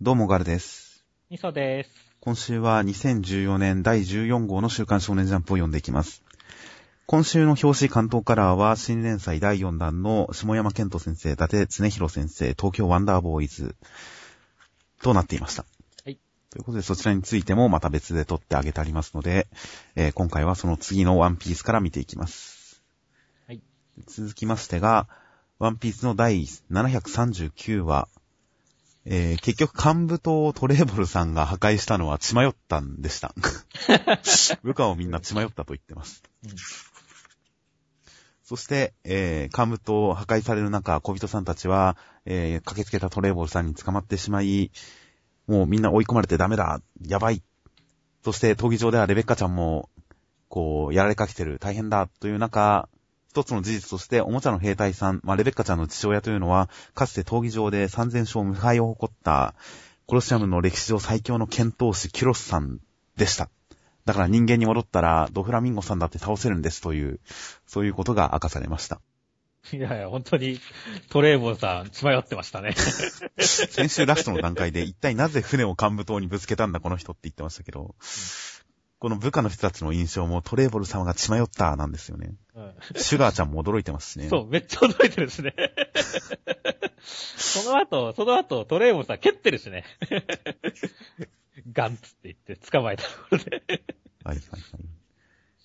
どうもガルです。みそです。今週は2014年第14号の週刊少年ジャンプを読んでいきます。今週の表紙関東カラーは新連載第4弾の下山健人先生、伊達常弘先生、東京ワンダーボーイズとなっていました。はい。ということでそちらについてもまた別で撮ってあげてありますので、えー今回はその次のワンピースから見ていきます。はい。続きましてが、ワンピースの第739話、えー結局幹部とトレーボルさんが破壊したのは血迷ったんでした。部下をみんな血迷ったと言ってます。うんそして、えー、幹部と破壊される中、小人さんたちは、えー駆けつけたトレーボルさんに捕まってしまい、もうみんな追い込まれてダメだ、やばい。そして、闘技場ではレベッカちゃんも、こう、やられかけてる、大変だ、という中、一つの事実として、おもちゃの兵隊さん、まあ、レベッカちゃんの父親というのは、かつて闘技場で3000勝無敗を誇った、コロシアムの歴史上最強の剣闘士、キュロスさんでした。だから人間に戻ったら、ドフラミンゴさんだって倒せるんですという、そういうことが明かされました。いやいや、本当にトレーボンさん、血迷ってましたね。先週ラストの段階で、一体なぜ船を幹部島にぶつけたんだこの人って言ってましたけど、この部下の人たちの印象もトレーボル様が血迷ったなんですよね。うんシュガーちゃんも驚いてますしね。そう、めっちゃ驚いてるしね。その後、その後、トレーボンさん蹴ってるしね。ガンツって言って捕まえたところで。はいはいはい。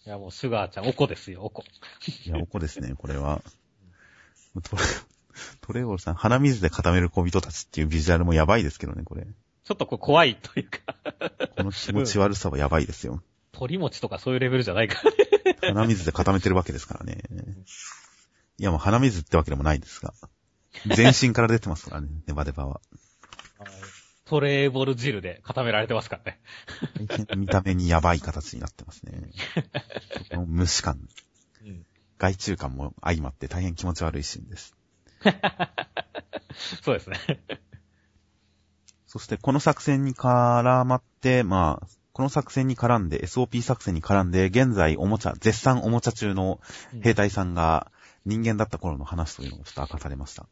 いや、もうシュガーちゃん、おこですよ、おこ。いや、おこですね、これは。トレ、トレーボルさん、鼻水で固める小人たちっていうビジュアルもやばいですけどね、これ。ちょっとこう怖いというか、この気持ち悪さはやばいですよ。鳥餅とかそういうレベルじゃないからね。鼻水で固めてるわけですからね。いや、もう鼻水ってわけでもないですが。全身から出てますからね、ネバネバは。トレーボル汁で固められてますからね。見た目にやばい形になってますね。この虫感、うん。害虫感も相まって大変気持ち悪いシーンです。そうですね。そしてこの作戦に絡まって、まあ、この作戦に絡んで、SOP 作戦に絡んで、現在おもちゃ、絶賛おもちゃ中の兵隊さんが人間だった頃の話というのがちょっと明かされました。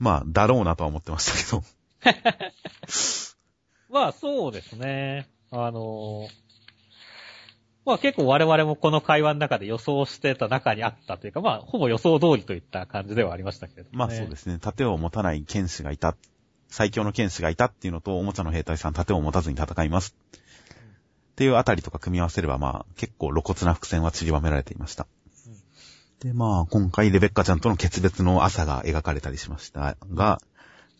まあ、だろうなとは思ってましたけど。まあそうですね。あのまあ結構我々もこの会話の中で予想してた中にあったというか、まあほぼ予想通りといった感じではありましたけれども、ね。まあそうですね。盾を持たない剣士がいた。最強の剣士がいたっていうのと、おもちゃの兵隊さん盾を持たずに戦います。っていうあたりとか組み合わせれば、まあ結構露骨な伏線は散りばめられていました。で、まあ今回レベッカちゃんとの決別の朝が描かれたりしましたが、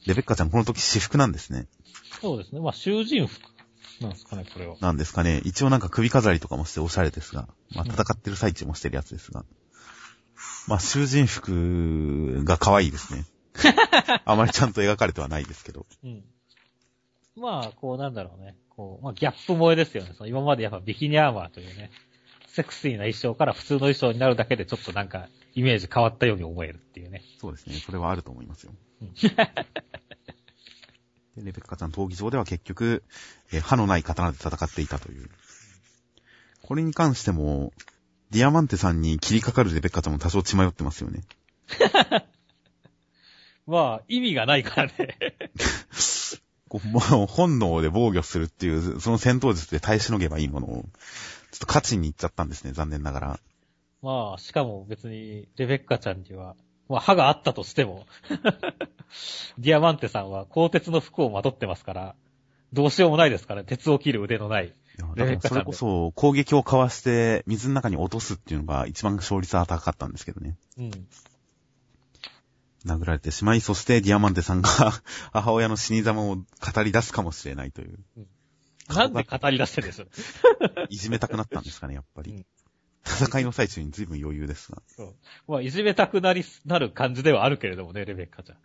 レベッカちゃんこの時私服なんですね。そうですね。まあ囚人服なんですかね、これは。なんですかね。一応なんか首飾りとかもしておしゃれですが、まあ戦ってる最中もしてるやつですが。まあ囚人服が可愛いですね。あまりちゃんと描かれてはないですけど。うん。まあ、こうなんだろうね。こう、まあギャップ萌えですよね。その今までやっぱビキニアーマーというね、セクシーな衣装から普通の衣装になるだけでちょっとなんかイメージ変わったように思えるっていうね。そうですね。それはあると思いますよ。うん でレベッカちゃん闘技場では結局、えー歯のない刀で戦っていたという。これに関しても、ディアマンテさんに切りかかるレベッカちゃんも多少血迷ってますよね。まあ、意味がないからね。もう本能で防御するっていう、その戦闘術で耐えしのげばいいものを、ちょっと勝ちに行っちゃったんですね、残念ながら。まあ、しかも別に、レベッカちゃんには、まあ歯があったとしても、ディアマンテさんは鋼鉄の服をまとってますから、どうしようもないですから、鉄を切る腕のない。だからそれこそ攻撃をかわして水の中に落とすっていうのが一番勝率は高かったんですけどね。うん。殴られてしまい、そしてディアマンテさんが 母親の死に様を語り出すかもしれないという。なんで語り出してるんです？よ。いじめたくなったんですかね、やっぱり。うん戦いの最中に随分余裕ですが。そう。まあ、いじめたくなり、なる感じではあるけれどもね、レベッカちゃん。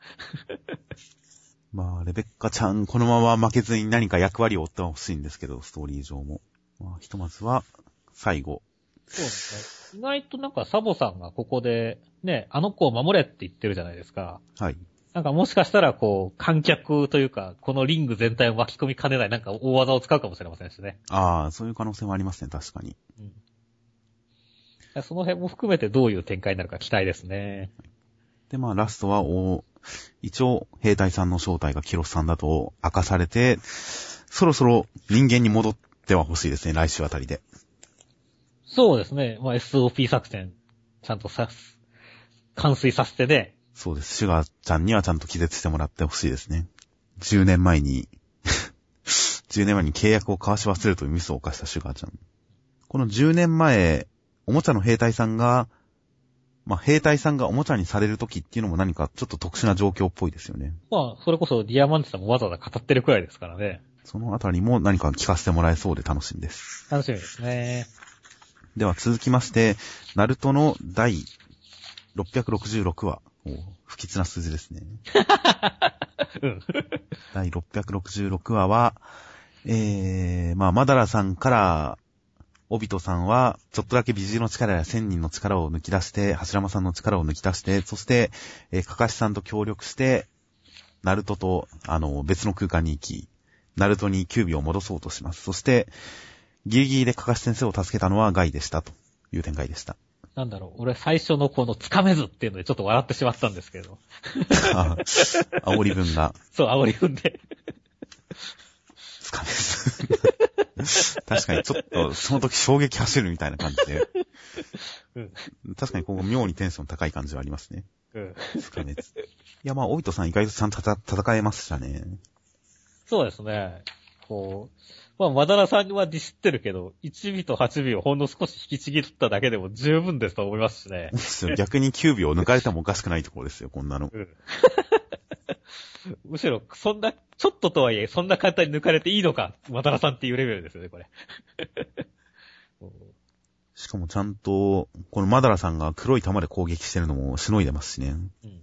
まあ、レベッカちゃん、このまま負けずに何か役割を負ってほしいんですけど、ストーリー上も。まあ、ひとまずは、最後。そうですね。意外となんかサボさんがここで、ね、あの子を守れって言ってるじゃないですか。はい。なんかもしかしたらこう、観客というか、このリング全体を巻き込みかねないなんか大技を使うかもしれませんしね。ああ、そういう可能性もありますね、確かに。うん。その辺も含めてどういう展開になるか期待ですね。で、まあ、ラストは、お一応兵隊さんの正体がキロスさんだと明かされて、そろそろ人間に戻っては欲しいですね、来週あたりで。そうですね。まあ、SOP 作戦、ちゃんとさ、完遂させてね。そうです。シュガーちゃんにはちゃんと気絶してもらってほしいですね。10年前に 10年前に契約を交わし忘れるというミスを犯したシュガーちゃん。この10年前、おもちゃの兵隊さんが、まあ、兵隊さんがおもちゃにされるときっていうのも何かちょっと特殊な状況っぽいですよね。まあ、それこそディアマンテさんもわざわざ語ってるくらいですからね。そのあたりも何か聞かせてもらえそうで楽しみです。楽しみですね。では続きまして、ナルトの第666話。お不吉な数字ですね。うん。第666話は、えー、まあ、マダラさんから、オビトさんは、ちょっとだけ美人の力や千人の力を抜き出して、柱間さんの力を抜き出して、そして、えー、かかしさんと協力して、ナルトと、あの、別の空間に行き、ナルトにキュービを戻そうとします。そして、ギリギリでかかし先生を助けたのはガイでした、という展開でした。なんだろう、俺最初のこのつかめずっていうのでちょっと笑ってしまったんですけど。あ煽り文が、そう、煽り踏んで。つかめず。確かにちょっと、その時衝撃走るみたいな感じで。うん。確かにここ妙にテンション高い感じはありますね。うん。つかめず。いや、まあ、オビトさん意外とちゃんと戦えましたね。そうですね。こう、まあ、マダラさんはディスってるけど、1尾と8尾をほんの少し引きちぎっただけでも十分ですと思いますしね。ですよ逆に9秒抜かれてもおかしくないところですよ、こんなの。うん。むしろ、そんな、ちょっととはいえ、そんな簡単に抜かれていいのか、マダラさんっていうレベルですよね、これ。しかもちゃんと、このマダラさんが黒い玉で攻撃してるのもしのいでますしね。うん。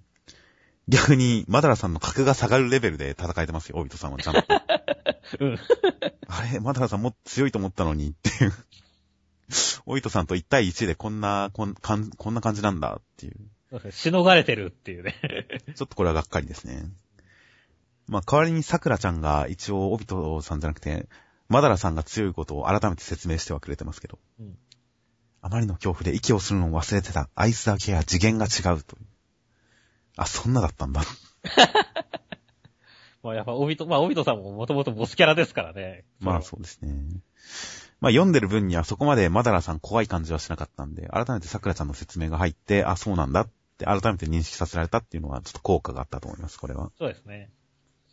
逆に、マダラさんの格が下がるレベルで戦えてますよ、オビトさんはちゃんと。うん。あれ、マダラさんもっと強いと思ったのにっていう。オイトさんと1対1でこんな、こんかんこんな感じなんだっていう。しのがれてるっていうね。ちょっとこれはがっかりですね。まあ、代わりに桜ちゃんが一応、オビトさんじゃなくて、マダラさんが強いことを改めて説明してはくれてますけど。うんあまりの恐怖で息をするのを忘れてた。アイスだけは次元が違うという。あ、そんなだったんだ。まあやっぱ、オビト、まあオビトさんももともとボスキャラですからね。まあそうですね。まあ読んでる分にはそこまでマダラさん怖い感じはしなかったんで、改めて桜ちゃんの説明が入って、あ、そうなんだって改めて認識させられたっていうのはちょっと効果があったと思います、これは。そうですね。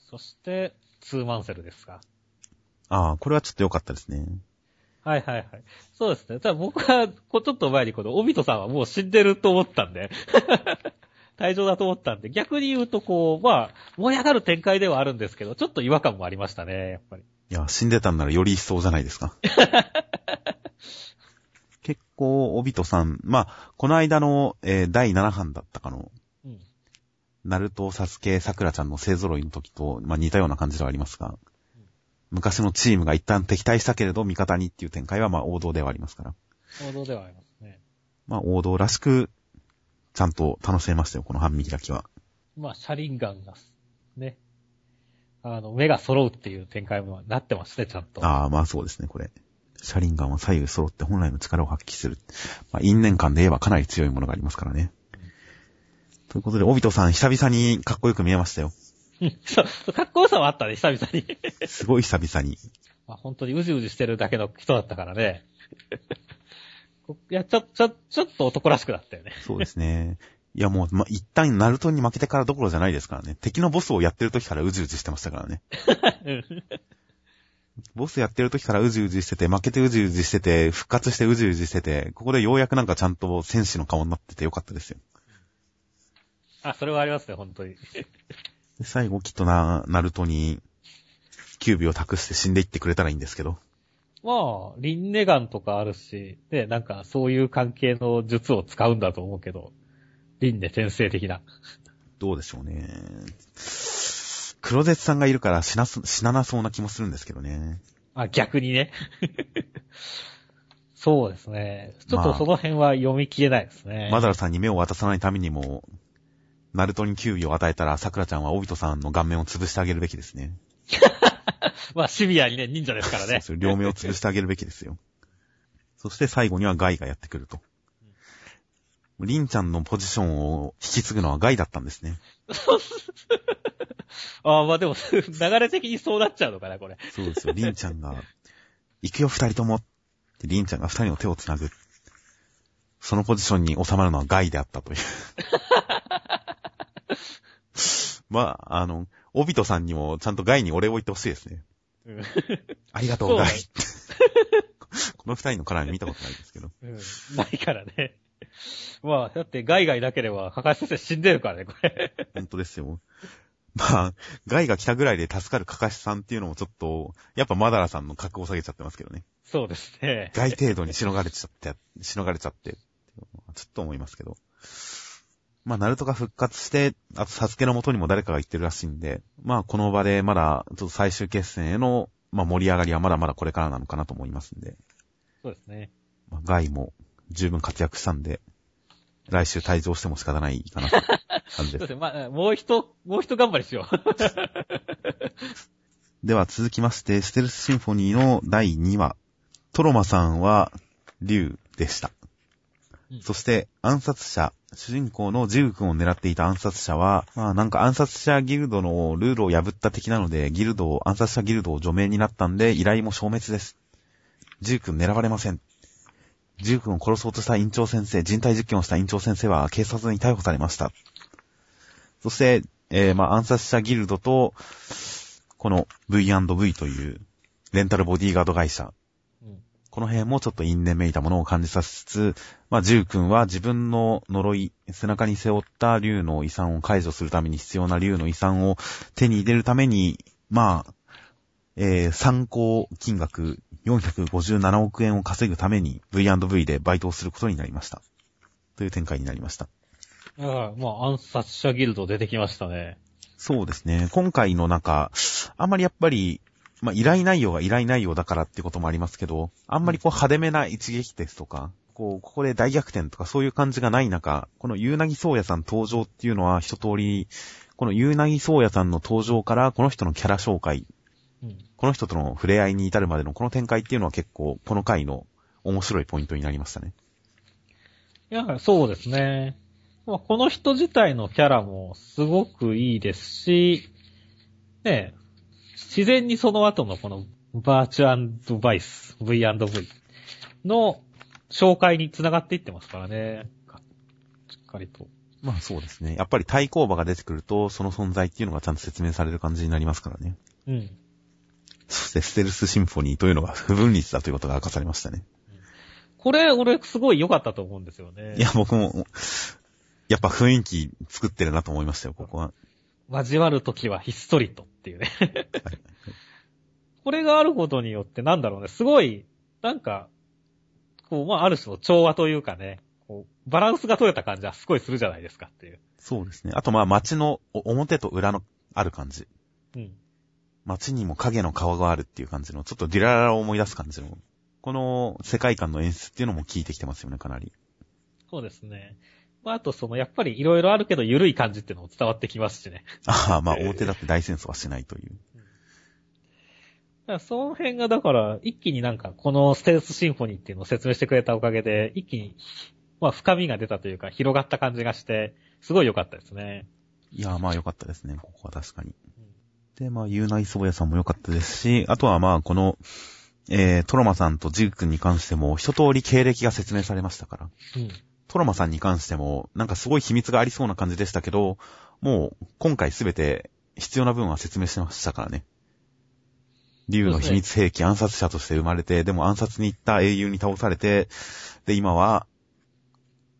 そして、ツーマンセルですか。ああ、これはちょっと良かったですね。はいはいはい。そうですね。ただ僕は、こうちょっと前にこのオビトさんはもう死んでると思ったんで、退場だと思ったんで、逆に言うとこう、まあ、燃え上がる展開ではあるんですけど、ちょっと違和感もありましたね、やっぱり。いや、死んでたんならより一層じゃないですか。結構、オビトさん、まあ、この間の、えー第7版だったかの、うん。ナルト、サスケ、サクラちゃんの勢揃いの時と、まあ、似たような感じではありますが、昔のチームが一旦敵対したけれど味方にっていう展開はまあ王道ではありますから。王道ではありますね。まあ王道らしく、ちゃんと楽しめましたよ、この半身開きは。まあ、シャリンガンが、ね。あの、目が揃うっていう展開もなってますね、ちゃんと。ああ、まあそうですね、これ。シャリンガンは左右揃って本来の力を発揮する。まあ因縁感で言えばかなり強いものがありますからね。ということで、オビトさん久々にかっこよく見えましたよ。そ うかっこよさはあったね、久々に。すごい久々に。まあ、本当にうじうじしてるだけの人だったからね。こいや、ちょ、ちょ、ちょっと男らしくなったよね。そうですね。いやもう、ま、一旦ナルトに負けてからどころじゃないですからね。敵のボスをやってる時からうじうじしてましたからね。ボスやってる時からうじうじしてて、負けてうじうじしてて、復活してうじうじしてて、ここでようやくなんかちゃんと戦士の顔になっててよかったですよ。あ、それはありますね、本当に。で最後きっとな、ナルトに、キュービを託して死んでいってくれたらいいんですけど。まあ、リンネガンとかあるし、ね、なんかそういう関係の術を使うんだと思うけど、リンネ先生的な。どうでしょうね。黒絶さんがいるから死なす、死ななそうな気もするんですけどね。あ、逆にね。そうですね。ちょっまあとその辺は読み切れないですね。マダラさんに目を渡さないためにも、ナルトにキュービを与えたら、桜ちゃんはオビトさんの顔面を潰してあげるべきですね。まあ、シビアにね、忍者ですからね。そう両目を潰してあげるべきですよ。そして最後にはガイがやってくると。リンちゃんのポジションを引き継ぐのはガイだったんですね。ああ、まあでも、流れ的にそうなっちゃうのかな、これ。そうですよ。リンちゃんが、行くよ二人ともってリンちゃんが二人の手を繋ぐ。そのポジションに収まるのはガイであったという。まあ、あの、オビトさんにもちゃんとガイにお礼を言ってほしいですね。うん。ありがとう、ガイ。この二人の絡み見たことないですけど。うん。ないからね。まあ、だって、ガイガイなければ、かかし先生死んでるからね、これ。本当ですよ。まあ、ガイが来たぐらいで助かるカカシさんっていうのもちょっと、やっぱマダラさんの格を下げちゃってますけどね。そうですね。ガイ程度にしのがれちゃって、しのがれちゃって、ちょっと思いますけど。まあ、ナルトが復活して、あとサスケの元にも誰かが言ってるらしいんで、まあ、この場でまだ、ちょっと最終決戦への、まあ、盛り上がりはまだまだこれからなのかなと思いますんで、そうですね。まあ、ガイも十分活躍したんで、来週退場しても仕方ないかなと 感じそうでですす。ね。まあ、もう一、もう一頑張りしよう。では続きまして、ステルスシンフォニーの第2話。トロマさんは、竜でした。うんそして、暗殺者、主人公のジグ君を狙っていた暗殺者は、まあなんか暗殺者ギルドのルールを破った的なので、ギルドを、暗殺者ギルドを除名になったんで、依頼も消滅です。ジグ君狙われません。ジグ君を殺そうとした院長先生、人体実験をした院長先生は警察に逮捕されました。そして、えー、まあ暗殺者ギルドと、この V&V というレンタルボディーガード会社。うん。この辺もちょっと因縁めいたものを感じさせつつ、まあ、ジュウ君は自分の呪い、背中に背負った竜の遺産を解除するために必要な竜の遺産を手に入れるために、まあ、えー、参考金額457億円を稼ぐために V&V でバイトをすることになりました。という展開になりました。ああ、まあ、暗殺者ギルド出てきましたね。そうですね。今回のなんか、あんまりやっぱり、まあ、依頼内容が依頼内容だからっていうこともありますけど、あんまりこう派手めな一撃ですとか、こう、ここで大逆転とかそういう感じがない中、このゆうなぎそうやさん登場っていうのは一通り、このゆうなぎそうやさんの登場からこの人のキャラ紹介、うん。この人との触れ合いに至るまでのこの展開っていうのは結構この回の面白いポイントになりましたね。いや、そうですね。まあ、この人自体のキャラもすごくいいですし、ねえ、自然にその後のこのバーチュバイス、V&V の紹介に繋がっていってますからね。しっかりと。まあそうですね。やっぱり対抗馬が出てくると、その存在っていうのがちゃんと説明される感じになりますからね。うん。そしてステルスシンフォニーというのが不分率だということが明かされましたね。これ、俺すごい良かったと思うんですよね。いや、僕も、やっぱ雰囲気作ってるなと思いましたよ、ここは。交わるときはひっそりとっていうね。これがあることによってなんだろうね、すごい、なんか、こう、まあ、ある種の調和というかね、こう、バランスが取れた感じはすごいするじゃないですかっていう。そうですね。あとまあ街のお表と裏のある感じ。うん。街にも影の顔があるっていう感じの、ちょっとディラララを思い出す感じの、この世界観の演出っていうのも効いてきてますよね、かなり。そうですね。まあ、あとその、やっぱりいろいろあるけど緩い感じっていうのも伝わってきますしね。ああ、まあ表だって大戦争はしないという。だからその辺がだから、一気になんか、このステルスシンフォニーっていうのを説明してくれたおかげで、一気に、まあ、深みが出たというか、広がった感じがして、すごい良かったですね。いやーまあ良かったですね、ここは確かに。うんで、まあ、ユーナイソーヤさんも良かったですし、あとはまあ、この、えー、トロマさんとジグ君に関しても、一通り経歴が説明されましたから。うん。トロマさんに関しても、なんかすごい秘密がありそうな感じでしたけど、もう、今回すべて必要な分は説明してましたからね。竜の秘密兵器暗殺者として生まれて、でも暗殺に行った英雄に倒されて、で、今は、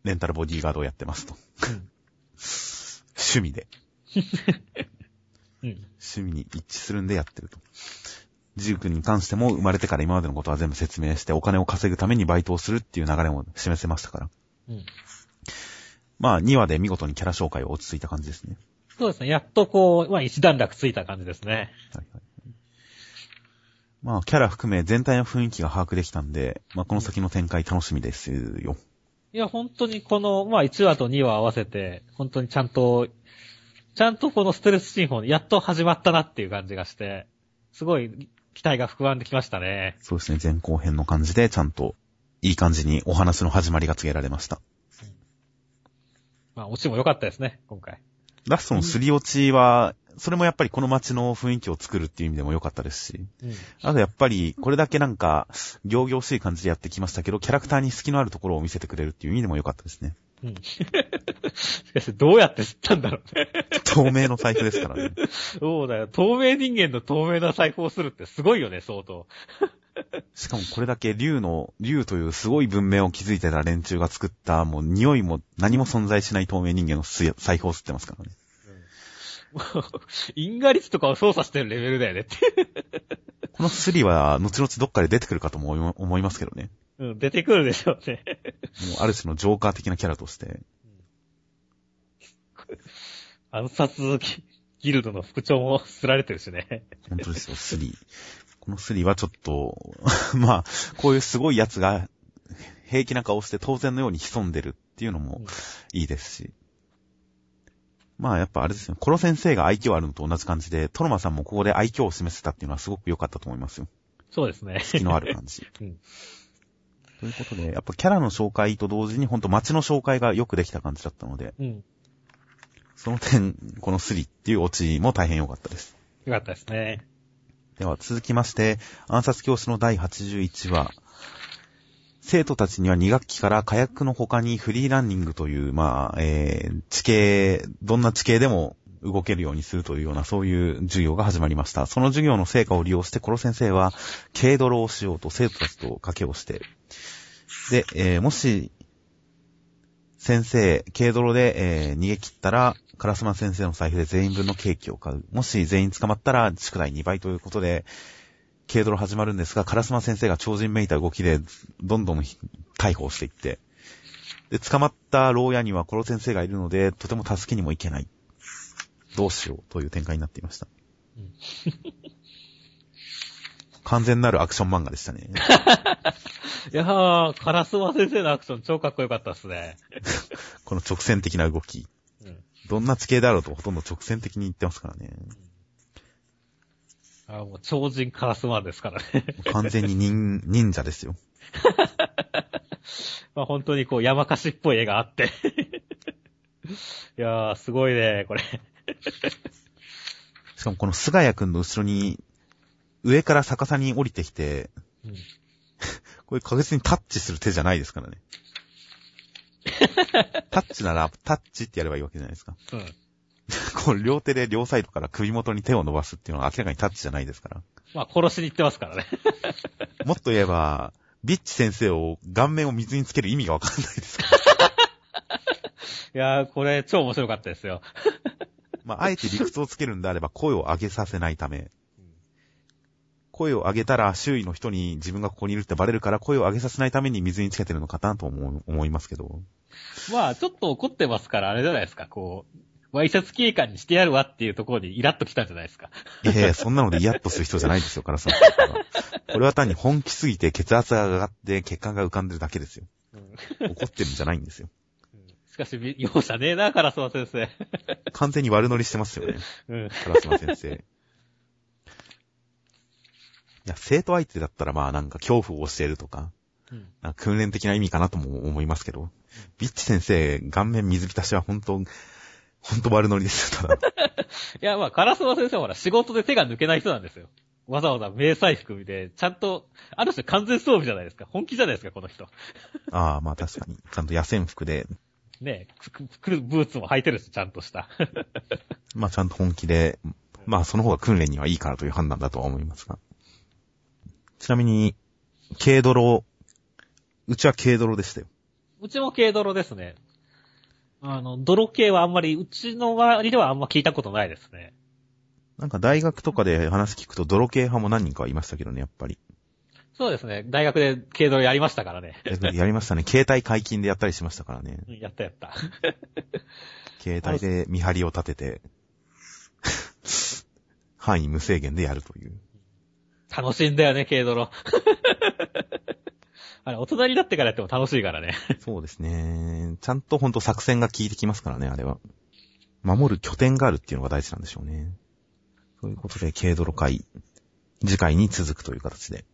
レンタルボディーガードをやってますと。趣味で。うん。趣味に一致するんでやってると。ジュー君に関しても生まれてから今までのことは全部説明してお金を稼ぐためにバイトをするっていう流れも示せましたから。うん。まあ2話で見事にキャラ紹介は落ち着いた感じですね。そうですね。やっとこう、まあ一段落ついた感じですね。はいはいまあキャラ含め全体の雰囲気が把握できたんで、まあこの先の展開楽しみですよ。いや、本当にこの、まあ1話と2話合わせて、本当にちゃんと、ちゃんとこのステルスシンフォニー、やっと始まったなっていう感じがして、すごい期待が膨らんできましたね。そうですね、前後編の感じでちゃんといい感じにお話の始まりが告げられました。まあ、オチも良かったですね、今回。ラストのすり落ちは、それもやっぱりこの街の雰囲気を作るっていう意味でも良かったですし。うん。あとやっぱり、これだけなんか、行々しい感じでやってきましたけど、キャラクターに隙のあるところを見せてくれるっていう意味でも良かったですね。うん。しかし、どうやって知ったんだろうね。透明の財布ですからね。そうだよ。透明人間の透明な財布をするってすごいよね、相当。しかもこれだけ竜の、竜というすごい文明を築いてた連中が作った、もう匂いも何も存在しない透明人間のす財布を吸ってますからね。因果率とかを操作してるレベルだよねって。このスリは、後々どっかで出てくるかとも思いますけどね。うん、出てくるでしょうね。もうある種のジョーカー的なキャラとして。暗殺ギギルドの副長もすられてるしね。本当ですよ、スリー。このスリーはちょっと、まあ、こういうすごいやつが、平気な顔して当然のように潜んでるっていうのもいいですし。まあやっぱあれですよ。コロ先生が愛嬌あるのと同じ感じで、トロマさんもここで愛嬌を示せたっていうのはすごく良かったと思いますよ。そうですね。気のある感じ。うんということで、やっぱキャラの紹介と同時にほんと街の紹介がよくできた感じだったので、うん。その点、このスリっていうオチも大変良かったです。よかったですね。では続きまして、暗殺教師の第81話。生徒たちには2学期から火薬の他にフリーランニングという、まあ、えー、地形、どんな地形でも動けるようにするというような、そういう授業が始まりました。その授業の成果を利用して、コロ先生は、軽泥をしようと生徒たちと賭けをして、で、えーもし、先生、軽泥で、えー逃げ切ったら、カラスマ先生の財布で全員分のケーキを買う。もし全員捕まったら、宿題2倍ということで、軽泥始まるんですが、カラスマ先生が超人めいた動きで、どんどん逮捕していって、で、捕まった牢屋にはコロ先生がいるので、とても助けにも行けない。どうしようという展開になっていました。うん完全なるアクション漫画でしたね。いやー、カラスマ先生のアクション超かっこよかったっすね。この直線的な動き。うん。どんな地形であろうとほとんど直線的に言ってますからね。あもう超人カラスマンですからね。完全に忍 忍者ですよ。まあ本当にこう山かしっぽい絵があって。いやー、すごいね、これ。しかもこの菅谷くんの後ろに、上から逆さに降りてきて、うん これ確実にタッチする手じゃないですからね。タッチなら、タッチってやればいいわけじゃないですか。うん。こう、両手で両サイドから首元に手を伸ばすっていうのは明らかにタッチじゃないですから。まあ殺しに行ってますからね。もっと言えば、ビッチ先生を顔面を水につける意味がわかんないですから。いやー、これ超面白かったですよ。まあ、あえて理屈をつけるんであれば声を上げさせないため。声を上げたら周囲の人に自分がここにいるってバレるから声を上げさせないために水につけてるのかなと思う思いますけど。まあ、ちょっと怒ってますから、あれじゃないですか、こう、ワイシャツ警官にしてやるわっていうところにイラッと来たんじゃないですか。いやいや、そんなのでイヤッとする人じゃないですよ、カラスさん。これは単に本気すぎて血圧が上がって血管が浮かんでるだけですよ。怒ってるんじゃないんですよ。しかし、容赦ねえな、カラスマ先生。完全に悪乗りしてますよね、うん。カラスマ先生。いや、生徒相手だったらまあなんか恐怖を教えるとか、うんなんか訓練的な意味かなとも思いますけど、ビッチ先生、顔面水浸しは本当、本当悪乗りですよ、ただ。いや、まあ、カラスマ先生はほら、仕事で手が抜けない人なんですよ。わざわざ迷彩服で、ちゃんと、ある種完全装備じゃないですか。本気じゃないですか、この人。ああ、まあ確かに。ちゃんと野戦服で、ねえ、くくくブーツも履いてるし、ちゃんとした。まあちゃんと本気で、まあその方が訓練にはいいからという判断だとは思いますが。ちなみに、軽泥、うちは軽泥でしたよ。うちも軽泥ですね。あの、泥系はあんまり、うちの周りではあんま聞いたことないですね。なんか大学とかで話聞くと泥系派も何人かはいましたけどね、やっぱり。そうですね。大学で軽泥やりましたからね。ややりましたね。携帯解禁でやったりしましたからね。うんやったやった。携帯で見張りを立てて、範囲無制限でやるという。楽しいんだよね、軽泥。あれ、大人になってからやっても楽しいからね。そうですね。ちゃんとほんと作戦が効いてきますからね、あれは。守る拠点があるっていうのが大事なんでしょうね。そういうことで、軽泥会、次回に続くという形で。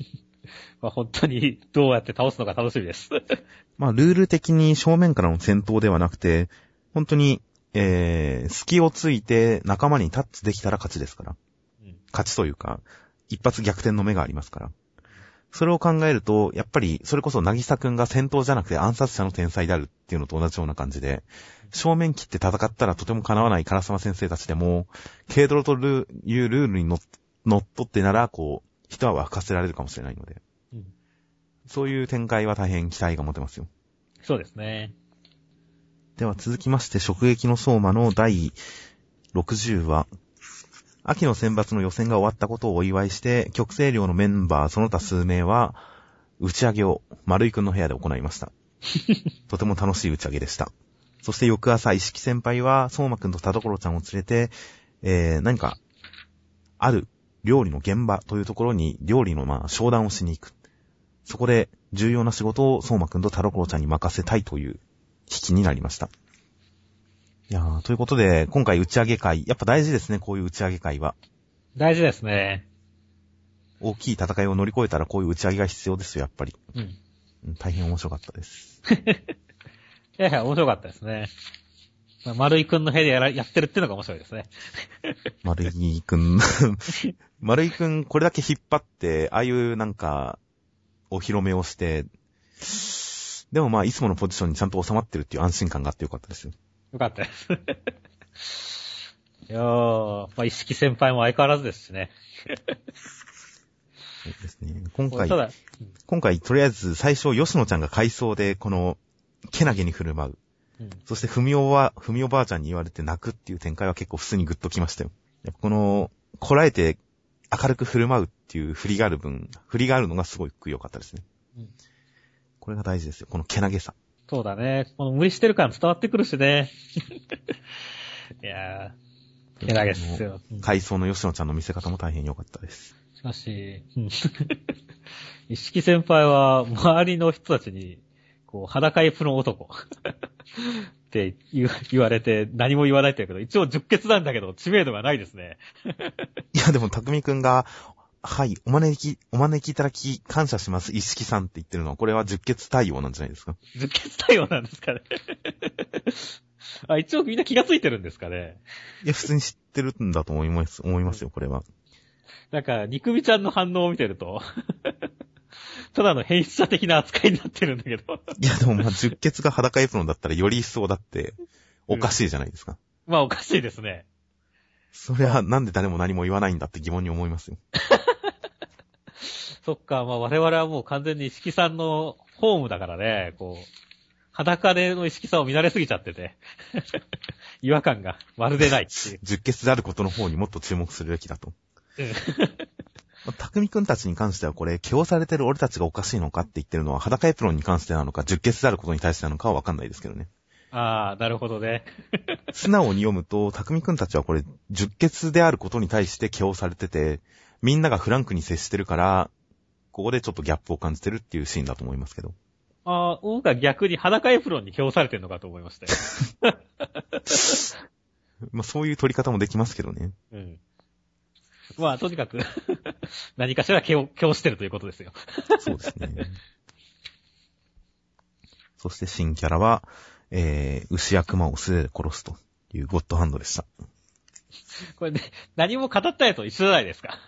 まあ本当にどうやって倒すのか楽しみです。まあ、ルール的に正面からの戦闘ではなくて、本当に、えー、隙をついて仲間にタッチできたら勝ちですから。うん勝ちというか、一発逆転の目がありますから。それを考えると、やっぱり、それこそ、なぎさくんが戦闘じゃなくて暗殺者の天才であるっていうのと同じような感じで、正面切って戦ったらとても叶わない唐沢先生たちでも、軽泥というルールにのっ乗っ取ってなら、こう、人は沸かせられるかもしれないので、うんそういう展開は大変期待が持てますよ。そうですね。では続きまして、直撃の相馬の第60話。秋の選抜の予選が終わったことをお祝いして、極星寮のメンバーその他数名は、打ち上げを丸井くんの部屋で行いました。とても楽しい打ち上げでした。そして翌朝、石木先輩は、相馬くんと田所ちゃんを連れて、えー、何か、ある料理の現場というところに料理のまあ商談をしに行く。そこで重要な仕事を相馬くんと田所ちゃんに任せたいという引きになりました。いやー、ということで、今回打ち上げ会、やっぱ大事ですね、こういう打ち上げ会は。大事ですね。大きい戦いを乗り越えたらこういう打ち上げが必要ですよ、やっぱり。うん。うん大変面白かったです。いやいや、面白かったですね。まあ、丸井くんの部屋でやらやってるっていうのが面白いですね。丸井くん、丸井くん、これだけ引っ張って、ああいうなんか、お披露目をして、でもまあ、いつものポジションにちゃんと収まってるっていう安心感があってよかったですよ。よかったです。いやー、まあ、石木先輩も相変わらずですしね。そうですね。今回今回、とりあえず最初、吉野ちゃんが回想で、この、けなげに振る舞う。うん、そして、ふみおは、ふみおばあちゃんに言われて泣くっていう展開は結構普通にグッときましたよ。この、こらえて明るく振る舞うっていう振りがある分、振りがあるのがすごく良かったですね。うんこれが大事ですよ。このけなげさ。そうだね。この無理してる感伝わってくるしね。いやー、けなげっすよ。うん回想の吉野ちゃんの見せ方も大変良かったです。しかし、うん 石木先輩は周りの人たちに、こう、裸エプロン男って言われて何も言わないって言うけど、一応十血なんだけど知名度がないですね。いや、でも、たくみくんが、はい、お招き、お招きいただき感謝します、一式さんって言ってるのは、これは十血対応なんじゃないですか？十血対応なんですかね。あ、一応みんな気がついてるんですかね。いや、普通に知ってるんだと思います、思いますよ、これは。なんか、肉みちゃんの反応を見てると、ただの変質者的な扱いになってるんだけど。いや、でもまあ、十血が裸エプロンだったらより一層だって、おかしいじゃないですか。まあおかしいですね。そりゃ、なんで誰も何も言わないんだって疑問に思いますよ。そっか、まあ我々はもう完全に石木さんのホームだからね、こう、裸での石木さんを見慣れすぎちゃってて、違和感がまるでないっていう。十血であることの方にもっと注目するべきだと。うんまあたくみくんたちに関してはこれ、気をされてる俺たちがおかしいのかって言ってるのは、裸エプロンに関してなのか、十血であることに対してなのかはわかんないですけどね。ああ、なるほどね。素直に読むと、たくみくんたちはこれ、十血であることに対して気をされてて、みんながフランクに接してるから、ここでちょっとギャップを感じてるっていうシーンだと思いますけど。ああ、僕は逆に裸エプロンに表されてるのかと思いましたよ。まあそういう取り方もできますけどね。うん。まあ、とにかく、何かしら気を、気をしてるということですよ。そうですね。そして新キャラは、えー、牛や熊を素手で殺すというゴッドハンドでした。これね、何も語ったやつと一緒じゃないですか。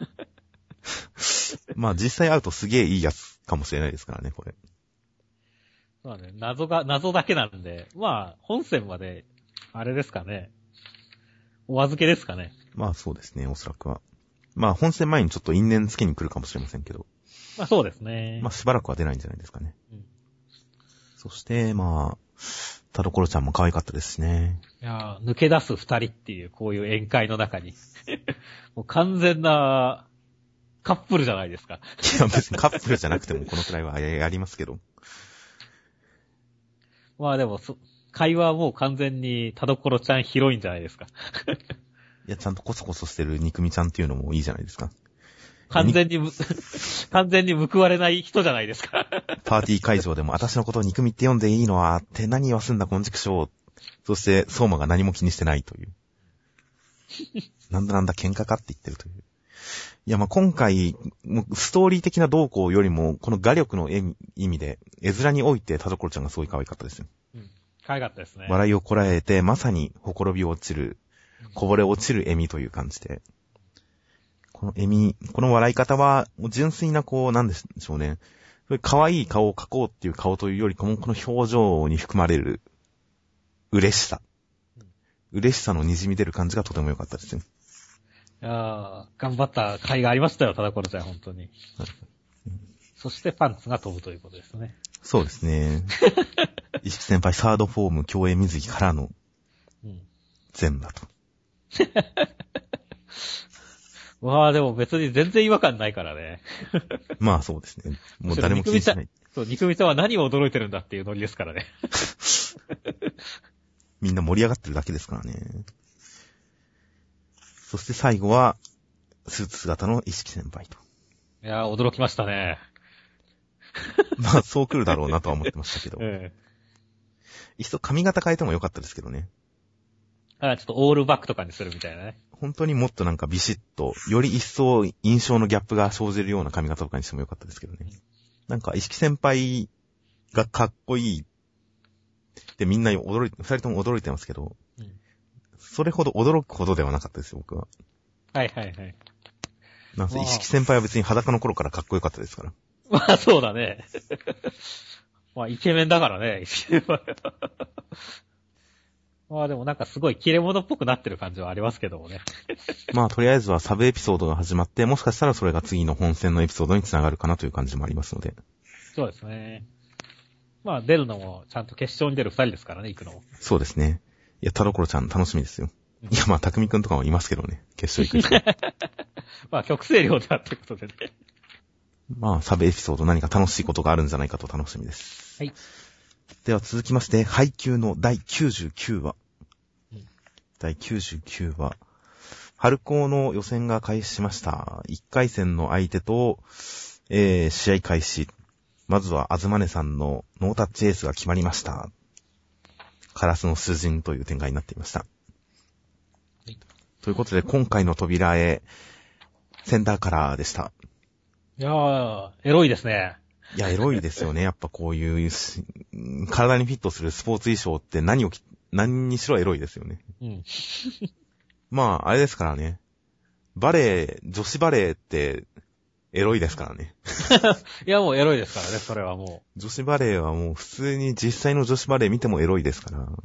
まあ実際会うとすげえいいやつかもしれないですからね、これ。まあね、謎が、謎だけなんで、まあ、本線まで、あれですかね。お預けですかね。まあそうですね、おそらくは。まあ本戦前にちょっと因縁つけに来るかもしれませんけど、まあそうですね。まあしばらくは出ないんじゃないですかね。うんそして、まあ、田所ちゃんも可愛かったですしね。いやー抜け出す二人っていう、こういう宴会の中に。もう完全な、カップルじゃないですか。いや別に カップルじゃなくてもこのくらいはやりますけど。まあでもそ、会話はもう完全に田所ちゃんヒロインじゃないですか。いや、ちゃんとコソコソしてる肉みちゃんっていうのもいいじゃないですか。完全にむ、完全に報われない人じゃないですか。パーティー会場でも、私のことを肉みって読んでいいのは、って何言わすんだ、こんちくしょう。そして、相馬が何も気にしてないという。なんだなんだ、喧嘩かって言ってるという。いや、まあ、今回、ストーリー的な動向よりも、この画力の意味で、絵面において田所ちゃんがすごい可愛かったですよ。うん。可愛かったですね。笑いをこらえて、まさにほころび落ちる、こぼれ落ちる笑みという感じで。このこの笑い方は、純粋なこう、なんでしょうね。可愛い顔を描こうっていう顔というよりかも、この表情に含まれる、嬉しさ。嬉しさの滲み出る感じがとても良かったですね。いやー頑張った甲斐がありましたよ、田所ちゃん、本当に。そしてパンツが飛ぶということですね。そうですね。石木先輩サードフォーム競泳水着からのうん。全だと。わあ、でも別に全然違和感ないからね。まあそうですね。もう誰も気にしない。そう、肉みんは何を驚いてるんだっていうノリですからね。みんな盛り上がってるだけですからね。そして最後は、スーツ姿の石木先輩と。いやー驚きましたね。まあそう来るだろうなとは思ってましたけど。えいっそ髪型変えてもよかったですけどね。えあちょっとオールバックとかにするみたいなね。本当にもっとなんかビシッと、より一層印象のギャップが生じるような髪型とかにしてもよかったですけどね。なんか、石木先輩がかっこいいってみんな驚いて、二人とも驚いてますけど、うんそれほど驚くほどではなかったですよ、僕は。はいはいはい。なんせ、まあ石木先輩は別に裸の頃からかっこよかったですから。まあそうだね。まあイケメンだからね、一瞬はまあでもなんかすごい切れ者っぽくなってる感じはありますけどもね。まあ、とりあえずはサブエピソードが始まって、もしかしたらそれが次の本戦のエピソードにつながるかなという感じもありますので。そうですね。まあ出るのもちゃんと決勝に出る二人ですからね、行くのも。そうですね。いや、田所ちゃん楽しみですよ。うんいや、まあ、匠くんとかもいますけどね。決勝行く人。まあ曲声量だってことでね。まあ、サブエピソード何か楽しいことがあるんじゃないかと楽しみです。はい。では続きまして、配給の第99話。うん第99話。春高の予選が開始しました。1回戦の相手と、えー、試合開始。まずは、あずまねさんのノータッチエースが決まりました。カラスの数人という展開になっていました。いということで、今回の扉へ、センターカラーでした。いやー、エロいですね。いや、エロいですよね。やっぱこういうし、体にフィットするスポーツ衣装って何をき、何にしろエロいですよね。うん。まあ、あれですからね。バレー、女子バレーって、エロいですからね。いやもうエロいですからね、それはも女子バレーはもう普通に実際の女子バレー見てもエロいですから。う。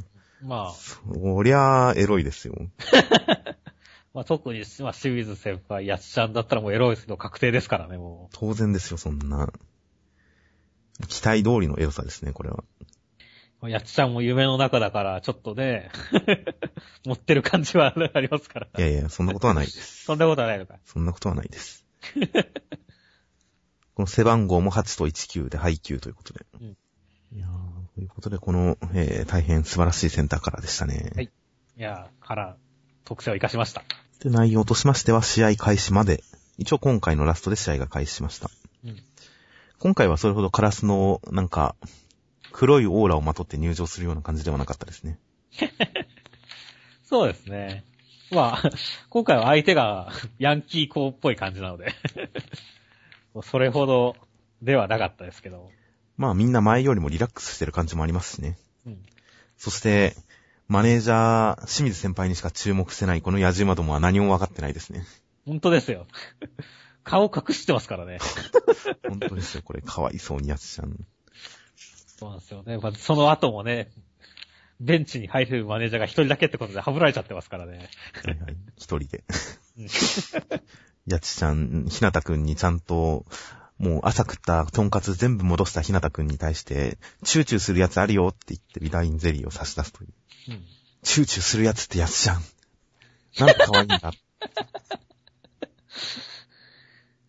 まあ、そりゃあ、エロいですよ。まあ特に、まあ清水先輩、やっちゃんだったらもうエロいですけど確定ですからね、も当然ですよ、そんな。期待通りのエロさですね、これは。う。やっちゃんも夢の中だから、ちょっとね、持ってる感じはありますから。いやいや、そんなことはないです。そんなことはないのか。そんなことはないです。この背番号も8と19で配給ということで。うんいやーということで、この、えー大変素晴らしいセンターカラーでしたね。はいいやー、から、特性を活かしました。で、内容としましては、試合開始まで、一応今回のラストで試合が開始しました。うん。今回はそれほどカラスの、なんか、黒いオーラをまとって入場するような感じではなかったですね。そうですね。まあ、今回は相手がヤンキー校っぽい感じなので、それほどではなかったですけど。まあみんな前よりもリラックスしてる感じもありますしね。うん。そして、マネージャー、清水先輩にしか注目してないこの野獣馬どもは何も分かってないですね。本当ですよ。顔隠してますからね。本当ですよ、これ。かわいそうにやつちゃん。そうなんですよね。まあ、その後もね、ベンチに入れるマネージャーが一人だけってことでハブられちゃってますからね。はいはい。一人でうん。やちちゃん、ひなたくんにちゃんと、もう朝食ったトンカツ全部戻したひなたくんに対して、チューチューするやつあるよって言ってウイダーインゼリーを差し出すという。うん。チューチューするやつってやつじゃん。なんか可愛いんだ。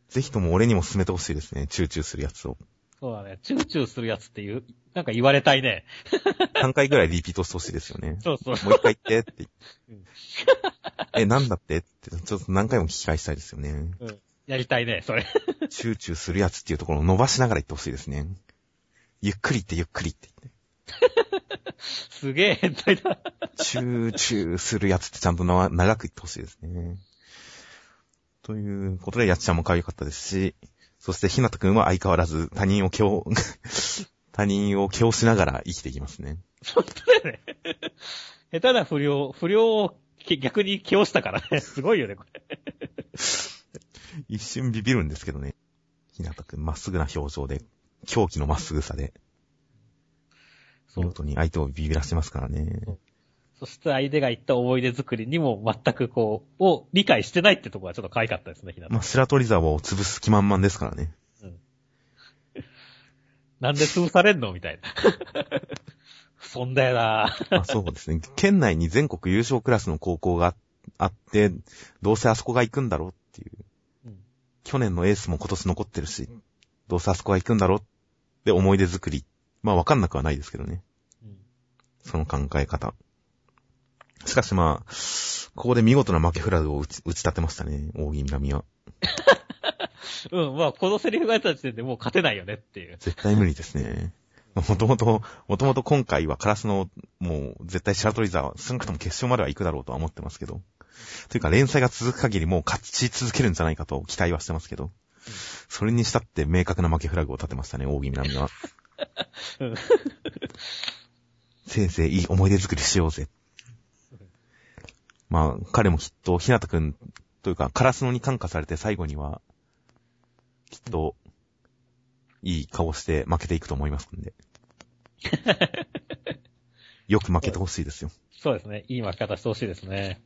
ぜひとも俺にも勧めてほしいですね。チューチューするやつを。そうだね。チューチューするやつっていう、なんか言われたいね。3回ぐらいリピートしてほしいですよね。そうそう。もう一回言ってって言ってうん。え、なんだって？って、ちょっと何回も聞き返したいですよね。うん。やりたいね、それ。チューチューするやつっていうところを伸ばしながら言ってほしいですね。ゆっくり言ってゆっくりって言って。すげえ変態だ。チューチューするやつってちゃんとな長く言ってほしいですね。ということで、やっちゃんも可愛かったですし、そしてひなたくんは相変わらず他人を強、他人を強しながら生きていきますね。本当だよね。下手な不良、不良を逆に気をしたからね。すごいよね、これ。一瞬ビビるんですけどね。ひなたくん、まっすぐな表情で、狂気のまっすぐさで、見事に相手をビビらしてますからね。そして相手が言った思い出作りにも全くこう、を理解してないってとこがちょっと可愛かったですね、ひなた。まあ、白鳥沢を潰す気満々ですからね。なんで潰されんのみたいな。そんだよなまあそうですね。県内に全国優勝クラスの高校があって、どうせあそこが行くんだろうっていう。うん去年のエースも今年残ってるし、どうせあそこが行くんだろうって思い出作り。まあわかんなくはないですけどね。うんその考え方。しかしまあ、ここで見事な負けフラグを打ち打ち立てましたね、大木南は。うん、まあ、このセリフがやった時点でもう勝てないよねっていう。絶対無理ですね。もともと、もともと今回はカラスの、もう絶対シャトリザーは少なくとも決勝までは行くだろうとは思ってますけど。というか連載が続く限りもう勝ち続けるんじゃないかと期待はしてますけど。それにしたって明確な負けフラグを立てましたね、大木南は。うん先生、いい思い出作りしようぜ。まあ、彼もきっと、ひなたくん、というか、カラスノに感化されて最後には、きっと、いい顔して負けていくと思いますんで。よく負けてほしいですよ。そうですね。いい負け方してほしいですね。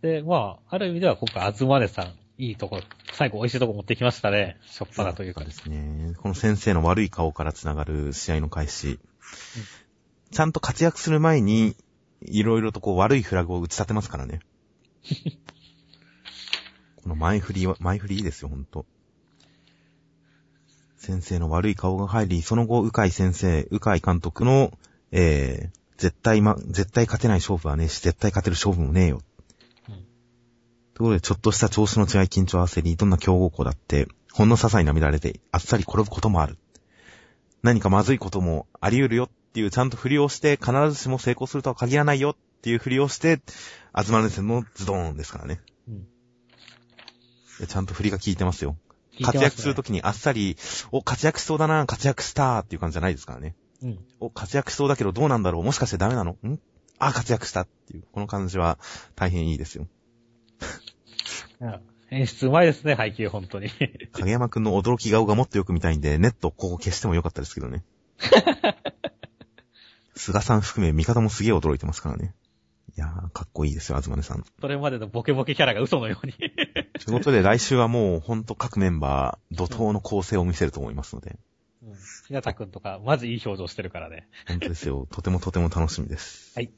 で、まあ、ある意味では今回、あずまねさん、いいとこ、最後美味しいとこ持ってきましたね。しょっぱなというかで。すね。この先生の悪い顔から繋がる試合の開始。ちゃんと活躍する前に、いろいろとこう悪いフラグを打ち立てますからね。この前振りは、前振りいいですよ、ほんと。先生の悪い顔が入り、その後、うかい先生、うかい監督の、えー、絶対ま、絶対勝てない勝負はねえし、絶対勝てる勝負もねえよ。うんとことで、ちょっとした調子の違い、緊張焦り、どんな強豪校だって、ほんの些細な乱れで、あっさり転ぶこともある。何かまずいこともあり得るよっていう、ちゃんと振りをして、必ずしも成功するとは限らないよっていう振りをして、あずまる線のズドーンですからね。うん。ちゃんと振りが効いてますよ。すね活躍するときにあっさり、お、活躍しそうだな、活躍したっていう感じじゃないですからね。うん。お、活躍しそうだけどどうなんだろうもしかしてダメなの？ん？あ、活躍したっていう、この感じは大変いいですよ。演出うまいですね、配球、本当に。影山くんの驚き顔がもっとよく見たいんで、ネットここ消してもよかったですけどね。菅さん含め味方もすげえ驚いてますからね。いやー、かっこいいですよ、あずまねさん。それまでのボケボケキャラが嘘のように。ということで来週はもうほんと各メンバー、怒涛の構成を見せると思いますので、うん。ひなたくんとか、まずいい表情してるからね。本当ですよ、とてもとても楽しみです。はい。